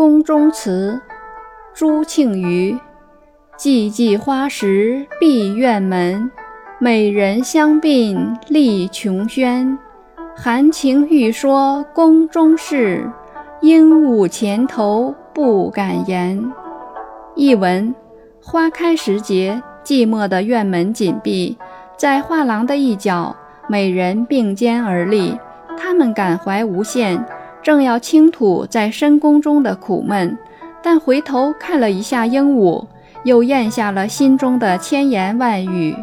宫中词，朱庆余。寂寂花时闭院门，美人相并立琼轩。含情欲说宫中事，鹦鹉前头不敢言。译文：花开时节，寂寞的院门紧闭，在画廊的一角，美人并肩而立，她们感怀无限，正要倾吐在深宫中的苦闷，但回头看了一下鹦鹉。又咽下了心中的千言万语。